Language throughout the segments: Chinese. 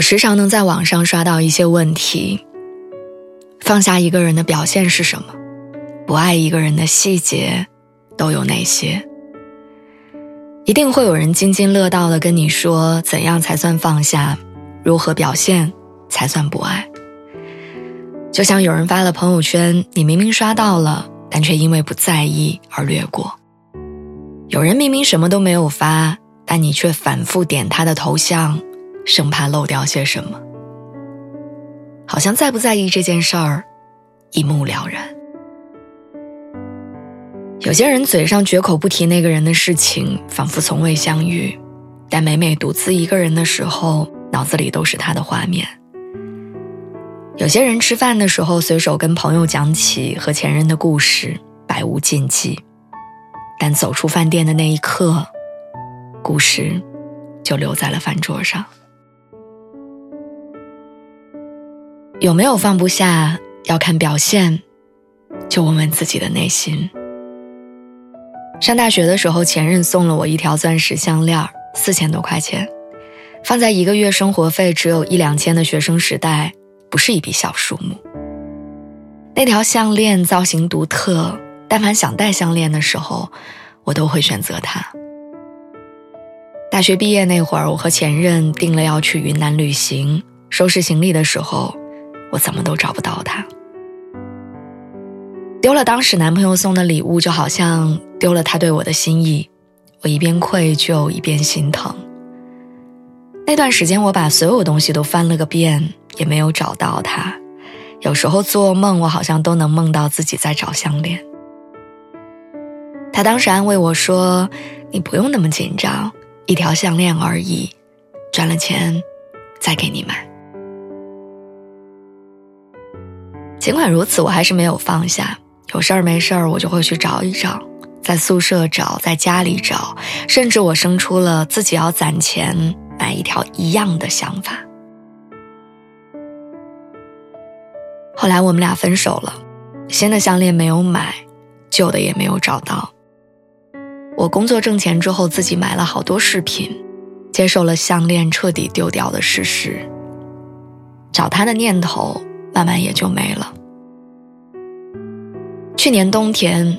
我时常能在网上刷到一些问题：放下一个人的表现是什么？不爱一个人的细节都有哪些？一定会有人津津乐道的跟你说，怎样才算放下？如何表现才算不爱？就像有人发了朋友圈，你明明刷到了，但却因为不在意而略过；有人明明什么都没有发，但你却反复点他的头像。生怕漏掉些什么，好像在不在意这件事儿，一目了然。有些人嘴上绝口不提那个人的事情，仿佛从未相遇，但每每独自一个人的时候，脑子里都是他的画面。有些人吃饭的时候，随手跟朋友讲起和前任的故事，百无禁忌，但走出饭店的那一刻，故事就留在了饭桌上。有没有放不下？要看表现，就问问自己的内心。上大学的时候，前任送了我一条钻石项链，四千多块钱，放在一个月生活费只有一两千的学生时代，不是一笔小数目。那条项链造型独特，但凡想戴项链的时候，我都会选择它。大学毕业那会儿，我和前任定了要去云南旅行，收拾行李的时候。我怎么都找不到他，丢了当时男朋友送的礼物，就好像丢了他对我的心意。我一边愧疚一边心疼。那段时间，我把所有东西都翻了个遍，也没有找到他。有时候做梦，我好像都能梦到自己在找项链。他当时安慰我说：“你不用那么紧张，一条项链而已，赚了钱再给你买。”尽管如此，我还是没有放下。有事儿没事儿，我就会去找一找，在宿舍找，在家里找，甚至我生出了自己要攒钱买一条一样的想法。后来我们俩分手了，新的项链没有买，旧的也没有找到。我工作挣钱之后，自己买了好多饰品，接受了项链彻底丢掉的事实。找他的念头。慢慢也就没了。去年冬天，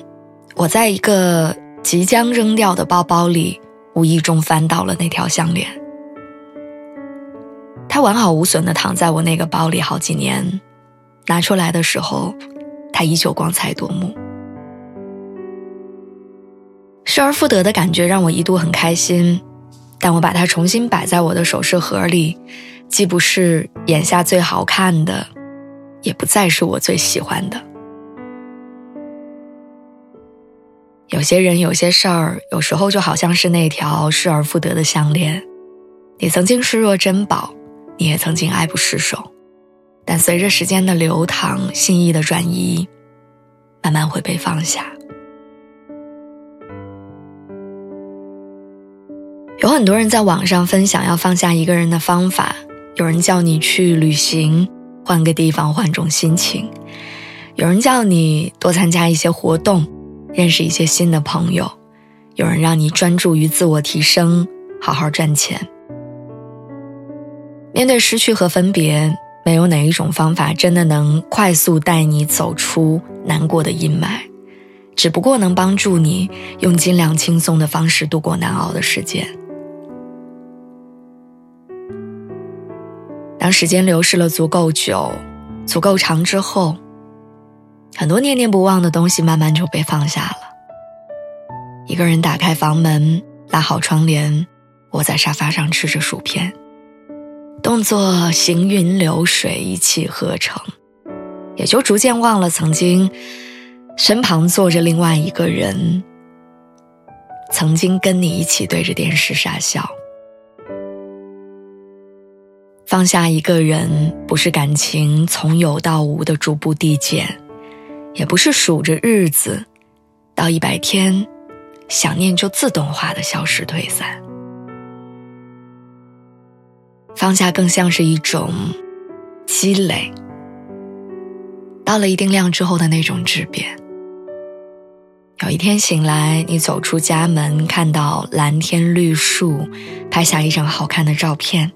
我在一个即将扔掉的包包里，无意中翻到了那条项链。它完好无损的躺在我那个包里好几年，拿出来的时候，它依旧光彩夺目。失而复得的感觉让我一度很开心，但我把它重新摆在我的首饰盒里，既不是眼下最好看的。也不再是我最喜欢的。有些人，有些事儿，有时候就好像是那条失而复得的项链，你曾经视若珍宝，你也曾经爱不释手，但随着时间的流淌，心意的转移，慢慢会被放下。有很多人在网上分享要放下一个人的方法，有人叫你去旅行。换个地方，换种心情。有人叫你多参加一些活动，认识一些新的朋友；有人让你专注于自我提升，好好赚钱。面对失去和分别，没有哪一种方法真的能快速带你走出难过的阴霾，只不过能帮助你用尽量轻松的方式度过难熬的时间。当时间流逝了足够久、足够长之后，很多念念不忘的东西慢慢就被放下了。一个人打开房门，拉好窗帘，窝在沙发上吃着薯片，动作行云流水，一气呵成，也就逐渐忘了曾经身旁坐着另外一个人，曾经跟你一起对着电视傻笑。放下一个人，不是感情从有到无的逐步递减，也不是数着日子，到一百天，想念就自动化的消失退散。放下更像是一种积累，到了一定量之后的那种质变。有一天醒来，你走出家门，看到蓝天绿树，拍下一张好看的照片，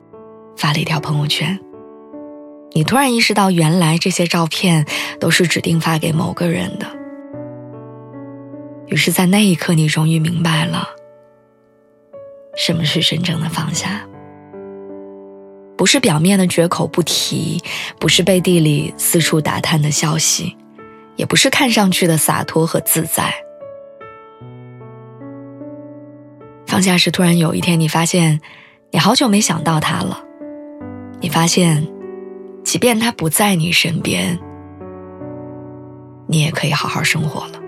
发了一条朋友圈。你突然意识到，原来这些照片都是指定发给某个人的。于是，在那一刻，你终于明白了，什么是真正的放下。不是表面的绝口不提，不是背地里四处打探的消息，也不是看上去的洒脱和自在。放下时，突然有一天，你发现，你好久没想到他了。你发现，即便他不在你身边，你也可以好好生活了。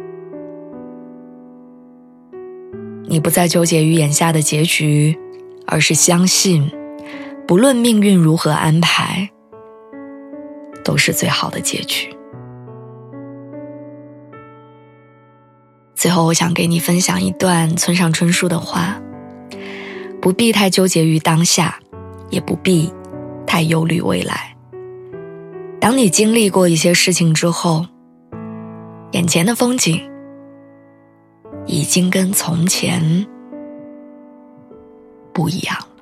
你不再纠结于眼下的结局，而是相信，不论命运如何安排，都是最好的结局。最后，我想给你分享一段村上春树的话：不必太纠结于当下，也不必太忧虑未来。当你经历过一些事情之后，眼前的风景已经跟从前不一样了。